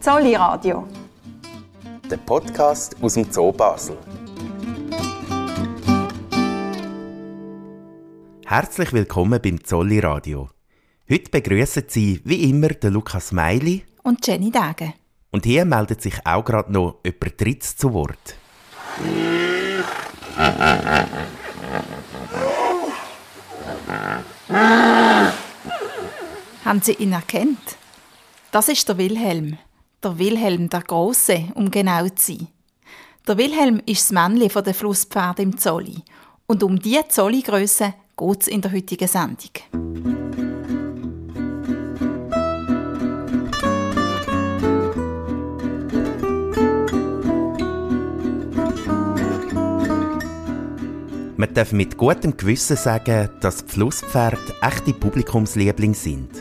Zolli Radio. Der Podcast aus dem Zoo Basel. Herzlich willkommen beim Zolli Radio. Heute begrüßen Sie wie immer den Lukas Meili und Jenny Dage. Und hier meldet sich auch gerade noch jemand Dritz zu Wort. Haben Sie ihn erkannt? Das ist der Wilhelm. Der Wilhelm der Große, um genau zu sein. Der Wilhelm ist das Männchen der Flusspferde im Zolli. Und um diese Zolli-Grösse geht es in der heutigen Sendung. Man darf mit gutem Gewissen sagen, dass Flusspferde echte Publikumslieblinge sind.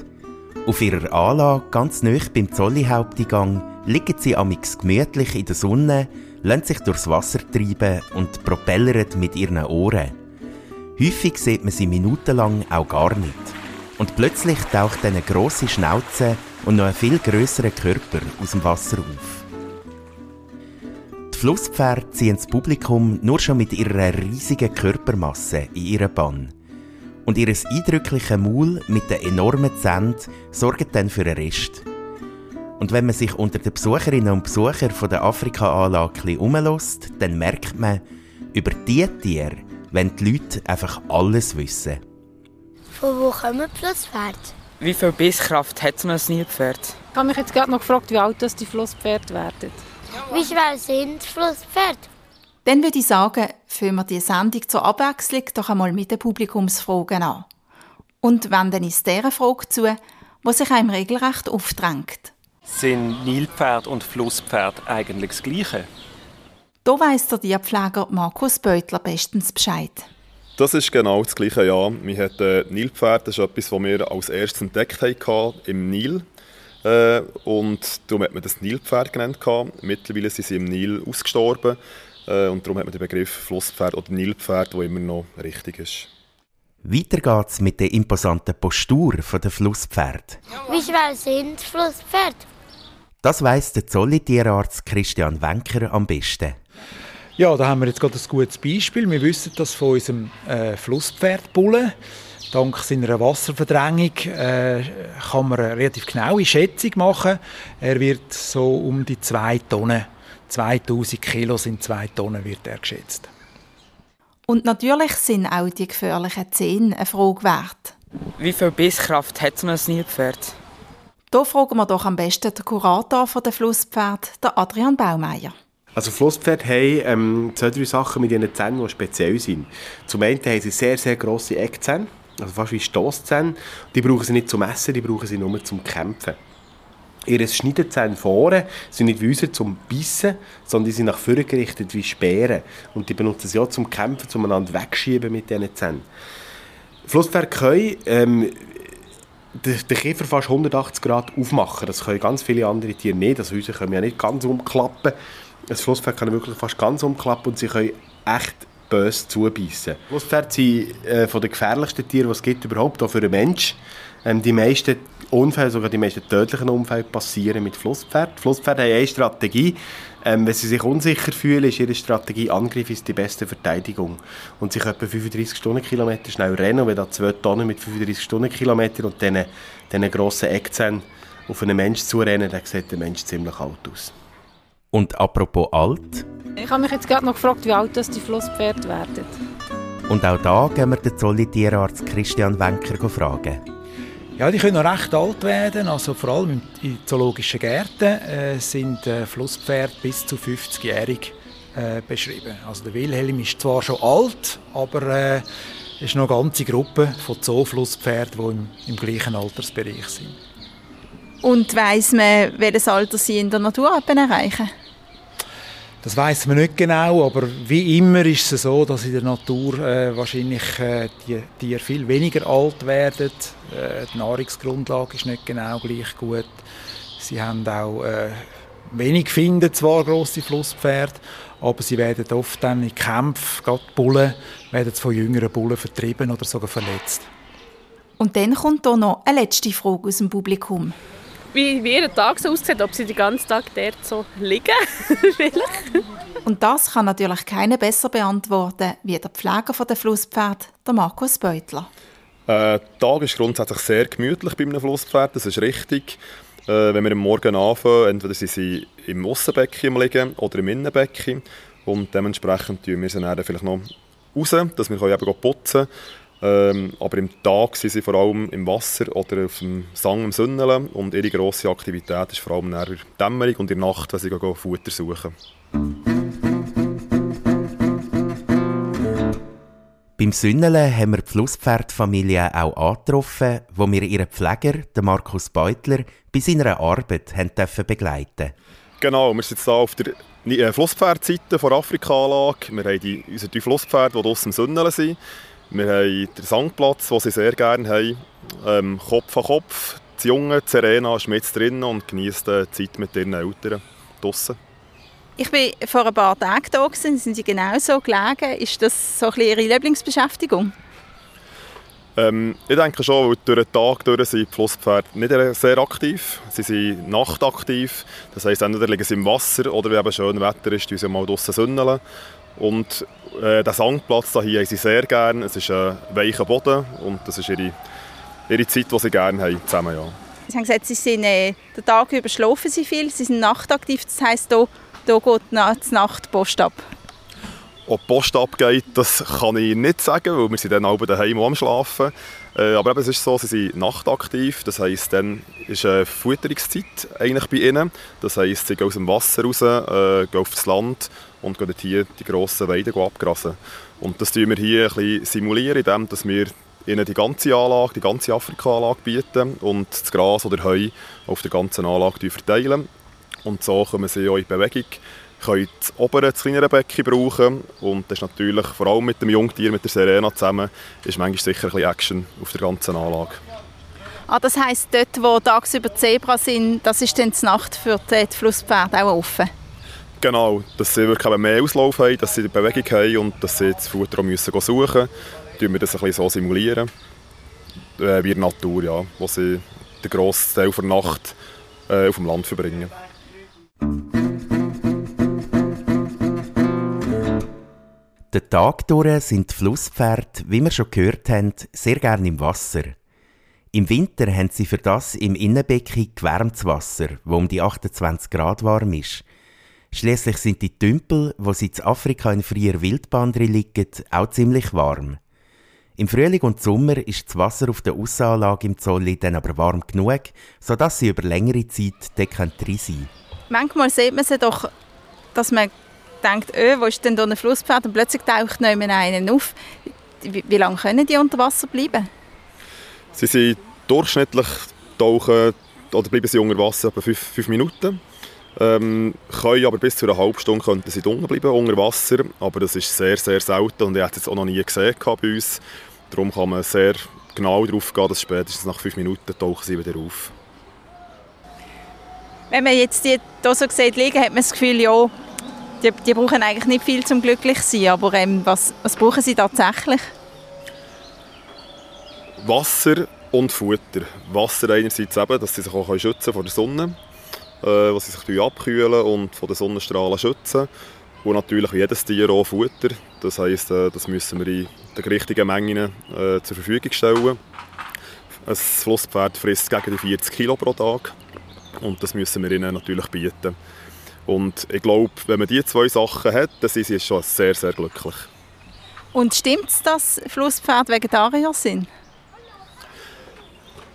Auf ihrer Anlage, ganz nöch beim Zollihaupteingang, liegen sie amix gemütlich in der Sonne, lassen sich durchs Wasser treiben und propellern mit ihren Ohren. Häufig sieht man sie minutenlang auch gar nicht. Und plötzlich taucht eine grosse Schnauze und noch ein viel größerer Körper aus dem Wasser auf. Flusspferde ziehen das Publikum nur schon mit ihrer riesigen Körpermasse in ihren Bann. Und ihr eindrückliches Maul mit den enormen Zähnen sorgt dann für den Rest. Und wenn man sich unter den Besucherinnen und Besuchern von der Afrika-Anlage umlässt, dann merkt man, über diese Tiere wenn die Leute einfach alles wissen. Von wo kommen die Flusspferde? Wie viel Bisskraft hat so ein Nilpferd? Ich habe mich jetzt gerade noch gefragt, wie alt das die Flusspferde werden. Wie schwer sind Flusspferde? Dann würde ich sagen, führen wir die Sendung zur Abwechslung doch einmal mit den Publikumsfragen an. Und wenden uns dieser Frage zu, die sich einem regelrecht aufdrängt. Sind Nilpferd und Flusspferd eigentlich das Gleiche? Da weiss der Tierpfleger Markus Beutler bestens Bescheid. Das ist genau das Gleiche, ja. Wir hatten äh, Nilpferd, das ist etwas, was wir als erstes entdeckt haben im Nil. Äh, und darum hat man das Nilpferd genannt. Mittlerweile sind sie im Nil ausgestorben. Äh, und darum hat man den Begriff Flusspferd oder Nilpferd, der immer noch richtig ist. Weiter geht's mit der imposanten Postur der Flusspferd. Wie schwer sind Flusspferde? Das weiss der Zollitierarzt Christian Wenker am besten. Ja, da haben wir jetzt gerade ein gutes Beispiel. Wir wissen das von unserem äh, Flusspferdbullen. Dank seiner Wasserverdrängung äh, kann man eine relativ genaue Schätzung machen. Er wird so um die 2 Tonnen, 2000 Kilo sind 2 Tonnen, wird er geschätzt. Und natürlich sind auch die gefährlichen Zähne eine Frage wert. Wie viel Bisskraft hat so ein Nilpferd? Hier fragen wir doch am besten den Kurator der Flusspferd, Adrian Baumeier. Also Flusspferde haben ähm, zwei, drei Sachen mit ihren Zähnen, die speziell sind. Zum einen haben sie sehr, sehr grosse Eckzähne also fast wie Stosszähne. Die brauchen sie nicht zum Essen, die brauchen sie nur zum Kämpfen. Ihre Schneidezähne vorne sind nicht wie unsere zum Bissen, sondern die sind nach vorne gerichtet wie Speere. Und die benutzen sie auch zum Kämpfen, um einander wegschieben mit diesen Zähnen. Flusspferde können ähm, den, Kiefer fast 180 Grad aufmachen. Das können ganz viele andere Tiere nicht. Also unsere können ja nicht ganz umklappen. Das Flusspferd kann wirklich fast ganz umklappen und sie können echt böse zubeissen. Flusspferde sind äh, von den gefährlichsten Tieren, die es gibt überhaupt, auch für einen Menschen. Ähm, die meisten Unfälle, sogar die meisten tödlichen Unfälle passieren mit Flusspferden. Flusspferde haben eine Strategie. Ähm, wenn sie sich unsicher fühlen, ist ihre Strategie, Angriff ist die beste Verteidigung. Und sie können etwa 35 Stundenkilometer schnell rennen. Und wenn da zwei Tonnen mit 35 Stundenkilometern und diesen, diesen grossen Eckzähnen auf einen Menschen zurennen, dann sieht der Mensch ziemlich alt aus. Und apropos alt? Ich habe mich jetzt gerade noch gefragt, wie alt das die Flusspferde werden. Und auch da gehen wir den Zollitierarzt Christian Wenker fragen. Ja, die können recht alt werden. Also vor allem in zoologischen Gärten äh, sind äh, Flusspferde bis zu 50-jährig äh, beschrieben. Also der Wilhelm ist zwar schon alt, aber es ist noch eine ganze Gruppe von Zooflusspferden, die im, im gleichen Altersbereich sind. Und weiss man, welches Alter sie in der Natur erreichen? Das weiß man nicht genau, aber wie immer ist es so, dass in der Natur äh, wahrscheinlich äh, die Tiere viel weniger alt werden. Äh, die Nahrungsgrundlage ist nicht genau gleich gut. Sie haben auch äh, wenig finden zwar große Flusspferde, aber sie werden oft dann in Kämpfen, gerade Bullen, werden von jüngeren Bullen vertrieben oder sogar verletzt. Und dann kommt hier noch eine letzte Frage aus dem Publikum. Wie, wie ihr Tag so aussieht, ob sie den ganzen Tag dort so liegen. Und das kann natürlich keiner besser beantworten wie der Pfleger der Flusspferd, der Markus Beutler. Äh, der Tag ist grundsätzlich sehr gemütlich bei einem Flusspferd, das ist richtig. Äh, wenn wir am Morgen anfangen, entweder sind sie im Aussenbecken liegen oder im Innenbecken. Und dementsprechend tun wir sie dann vielleicht noch raus, dass wir eben putzen können. Ähm, aber im Tag sind sie vor allem im Wasser oder auf dem Sang im Sünneln und ihre grosse Aktivität ist vor allem in der Dämmerung und in der Nacht, wenn sie Futter suchen. Beim Sünneln haben wir die Flusspferdfamilie auch angetroffen, wo wir ihren Pfleger, den Markus Beutler, bei seiner Arbeit haben dürfen begleiten Genau, wir sind hier auf der äh, Flusspferdseite der Afrika-Anlage. Wir haben die, unsere drei Pferdseite, die draussen im Sünneln sind. Wir haben den Sandplatz, den sie sehr gerne haben. Ähm, Kopf an Kopf. Die Junge, die Serena, ist mit drinnen und genießt die Zeit mit ihren Eltern draussen. Ich war vor ein paar Tagen da, gewesen, sind Sie genau so gelegen. Ist das so ein Ihre Lieblingsbeschäftigung? Ähm, ich denke schon, weil durch den Tag durch sind die Flusspferde nicht sehr aktiv. Sie sind nachtaktiv. Das heisst, entweder liegen sie im Wasser oder wenn eben schön Wetter ist, sie mal draußen sünneln. Und äh, den Sandplatz hier haben sie sehr gerne. Es ist ein weicher Boden und das ist ihre, ihre Zeit, die sie gerne haben zusammen. Ja. Sie haben gesagt, sie sind äh, den Tag über schlafen sie viel, sie sind nachtaktiv. Das heisst, hier hier geht die Nacht Post ab. Ob die Post abgeht, das kann ich nicht sagen, weil wir sind dann alle daheim am Schlafen. Äh, aber eben, es ist so, sie sind nachtaktiv, das heisst, dann ist eine Futterungszeit eigentlich bei ihnen. Das heisst, sie gehen aus dem Wasser raus, äh, gehen auf das Land und gehen hier die grossen Weiden abgrasen. Und das tun wir hier ein bisschen simulieren, indem wir ihnen die ganze Anlage, die ganze Afrika-Anlage bieten und das Gras oder Heu auf der ganzen Anlage verteilen. Und so kommen sie auch in Bewegung können das obere, das kleinere Becken brauchen. Und das ist natürlich, vor allem mit dem Jungtier, mit der Serena zusammen, ist manchmal sicher ein bisschen Action auf der ganzen Anlage. Ah, das heisst, dort, wo tagsüber Zebra sind, das ist dann die Nacht für die Flusspferde auch offen? Genau, dass sie wirklich mehr Auslauf haben, dass sie die Bewegung haben und dass sie das Futter müssen suchen müssen. Tun wir das ein bisschen so simulieren, äh, wie in der Natur, ja, wo sie den grossen Teil der Nacht äh, auf dem Land verbringen. Den Tag durch sind die Flusspferde, wie wir schon gehört haben, sehr gerne im Wasser. Im Winter haben sie für das im Innenbecken gewärmtes Wasser, wo um die 28 Grad warm ist. Schließlich sind die Tümpel, wo sie in Afrika in freier Wildbahn liegen, auch ziemlich warm. Im Frühling und Sommer ist das Wasser auf der Aussanlage im Zolli dann aber warm genug, sodass sie über längere Zeit drin sein Manchmal sieht man sie doch, dass man denkt, öh, wo ist denn da ein Flusspferd? Und plötzlich taucht jemand einen auf. Wie, wie, lange können die unter Wasser bleiben? Sie sind durchschnittlich tauchen oder bleiben sie unter Wasser etwa fünf, fünf Minuten. Ähm, können aber bis zu einer halben Stunde könnten sie unten bleiben, unter Wasser. Aber das ist sehr, sehr selten und ich habe es jetzt auch noch nie gesehen bei uns. Darum kann man sehr genau darauf gehen, dass spätestens nach fünf Minuten tauchen sie wieder auf. Wenn man jetzt die hier so sieht liegen, hat man das Gefühl, ja, die, die brauchen eigentlich nicht viel zum glücklich sein, aber ähm, was, was brauchen sie tatsächlich? Wasser und Futter. Wasser einerseits eben, dass sie sich auch schützen vor der Sonne, äh, dass sie sich abkühlen und von den Sonnenstrahlen schützen. Und natürlich wie jedes Tier auch Futter. Das heisst, äh, das müssen wir in den richtigen Mengen äh, zur Verfügung stellen. Ein Flusspferd frisst gegen die 40 Kilo pro Tag und das müssen wir ihnen natürlich bieten. Und ich glaube, wenn man diese zwei Sachen hat, dann sind sie schon sehr, sehr glücklich. Und stimmt es, dass Flusspferde Vegetarier sind?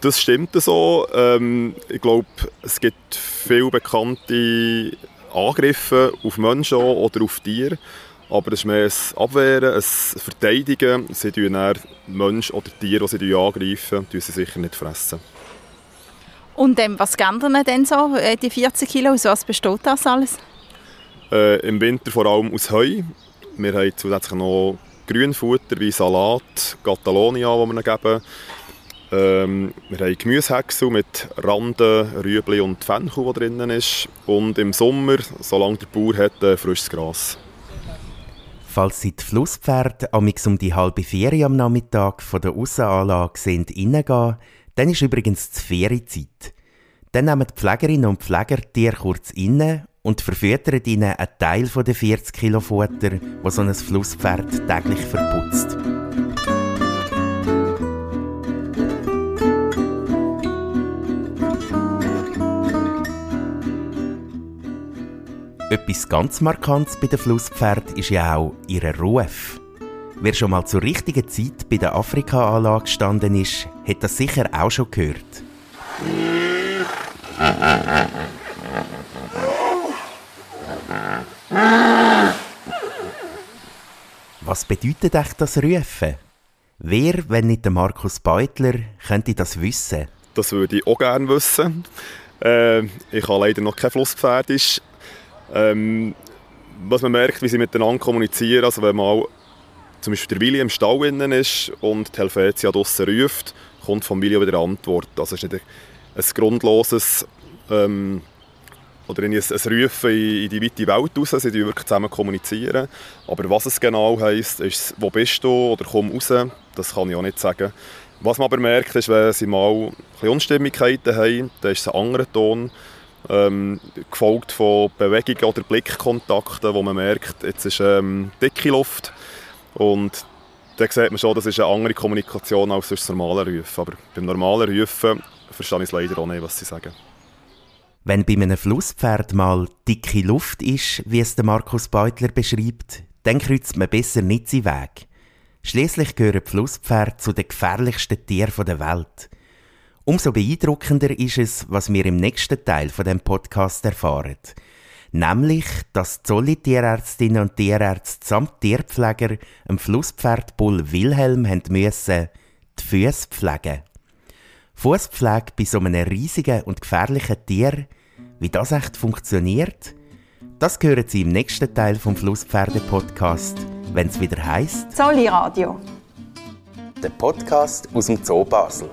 Das stimmt so. Ähm, ich glaube, es gibt viele bekannte Angriffe auf Menschen oder auf Tiere. Aber es ist mehr ein Abwehren, ein Verteidigen. Sie tun Menschen oder Tiere, die sie angreifen, sie sicher nicht fressen. Und ähm, was geben denn so, äh, die 40 Kilo? Aus was besteht das alles? Äh, Im Winter vor allem aus Heu. Wir haben zusätzlich noch Grünfutter wie Salat, Catalonia, die wir ihnen geben. Ähm, wir haben Gemüsehäcksel mit Randen, Rüebli und Fenchel, die drin ist. Und im Sommer, solange der Bauer hat, äh, frisches Gras. Falls Sie die Flusspferde um die halbe vier am Nachmittag von der Aussenanlage reingehen, dann ist übrigens die Ferienzeit. Dann nehmen die Pflegerinnen und Pfleger die Tiere kurz inne und verfüttern ihnen einen Teil der 40 Kilo Futter, wo so ein Flusspferd täglich verputzt. Etwas ganz Markantes bei den Flusspferd ist ja auch ihr Ruf. Wer schon mal zur richtigen Zeit bei der Afrika-Anlage gestanden ist, hat das sicher auch schon gehört. Was bedeutet echt das Rufen? Wer, wenn nicht der Markus Beutler, könnte das wissen? Das würde ich auch gerne wissen. Äh, ich habe leider noch kein Flusspferd. Ähm, was man merkt, wie sie miteinander kommunizieren, also wenn mal zum Beispiel der Willi im Stall innen ist und die Helvetia draussen ruft, kommt vom Willi wieder Antwort. Also es ist nicht ein, grundloses ähm, oder ein, ein Rufen in, in die weite Welt raus, sie wirklich zusammen kommunizieren. Aber was es genau heisst, ist, wo bist du oder komm raus, das kann ich auch nicht sagen. Was man aber merkt, ist, wenn sie mal Unstimmigkeiten haben, dann ist es ein anderer Ton, ähm, gefolgt von Bewegungen oder Blickkontakten, wo man merkt, jetzt ist ähm, dicke Luft und dann sieht man schon, das ist eine andere Kommunikation als das normale Rufen. Aber beim normalen Rufen verstehe ich es leider auch nicht, was sie sagen. Wenn bei einem Flusspferd mal dicke Luft ist, wie es der Markus Beutler beschreibt, dann kreuzt man besser nicht seinen Weg. Schließlich gehören Flusspferde zu den gefährlichsten Tieren der Welt. Umso beeindruckender ist es, was wir im nächsten Teil von dem Podcast erfahren. Nämlich, dass Zolli Tierärztinnen und Tierärzte samt Tierpfleger dem Flusspferd Bull Wilhelm haben müssen die Füße pflegen. Fußpflege bei so einem riesigen und gefährlichen Tier, wie das echt funktioniert, das hören Sie im nächsten Teil vom Flusspferde-Podcast, wenn es wieder heißt Zolli Radio. Der Podcast aus dem Zoo Basel.